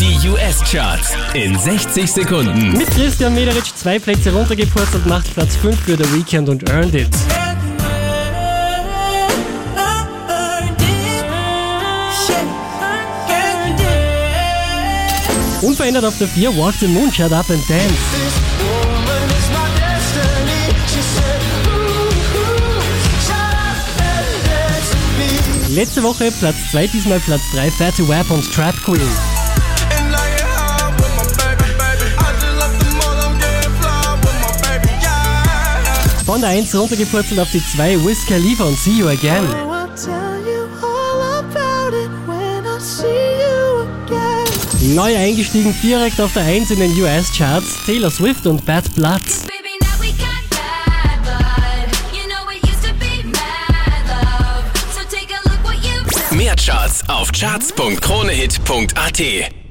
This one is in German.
Die US-Charts in 60 Sekunden. Mit Christian Mederich zwei Plätze runtergepurzelt, macht Platz 5 für The Weekend und Earned It. Unverändert auf der 4 Walk the Moon, Shut Up and Dance. Letzte Woche Platz 2, diesmal Platz 3, Fatty Wap und Trap Queen. Von der 1 runtergepurzelt auf die 2, Wiz Khalifa und See You Again. Neu eingestiegen direkt auf der 1 in den US-Charts, Taylor Swift und Bad Blood. Mehr Charts auf charts.kronehit.at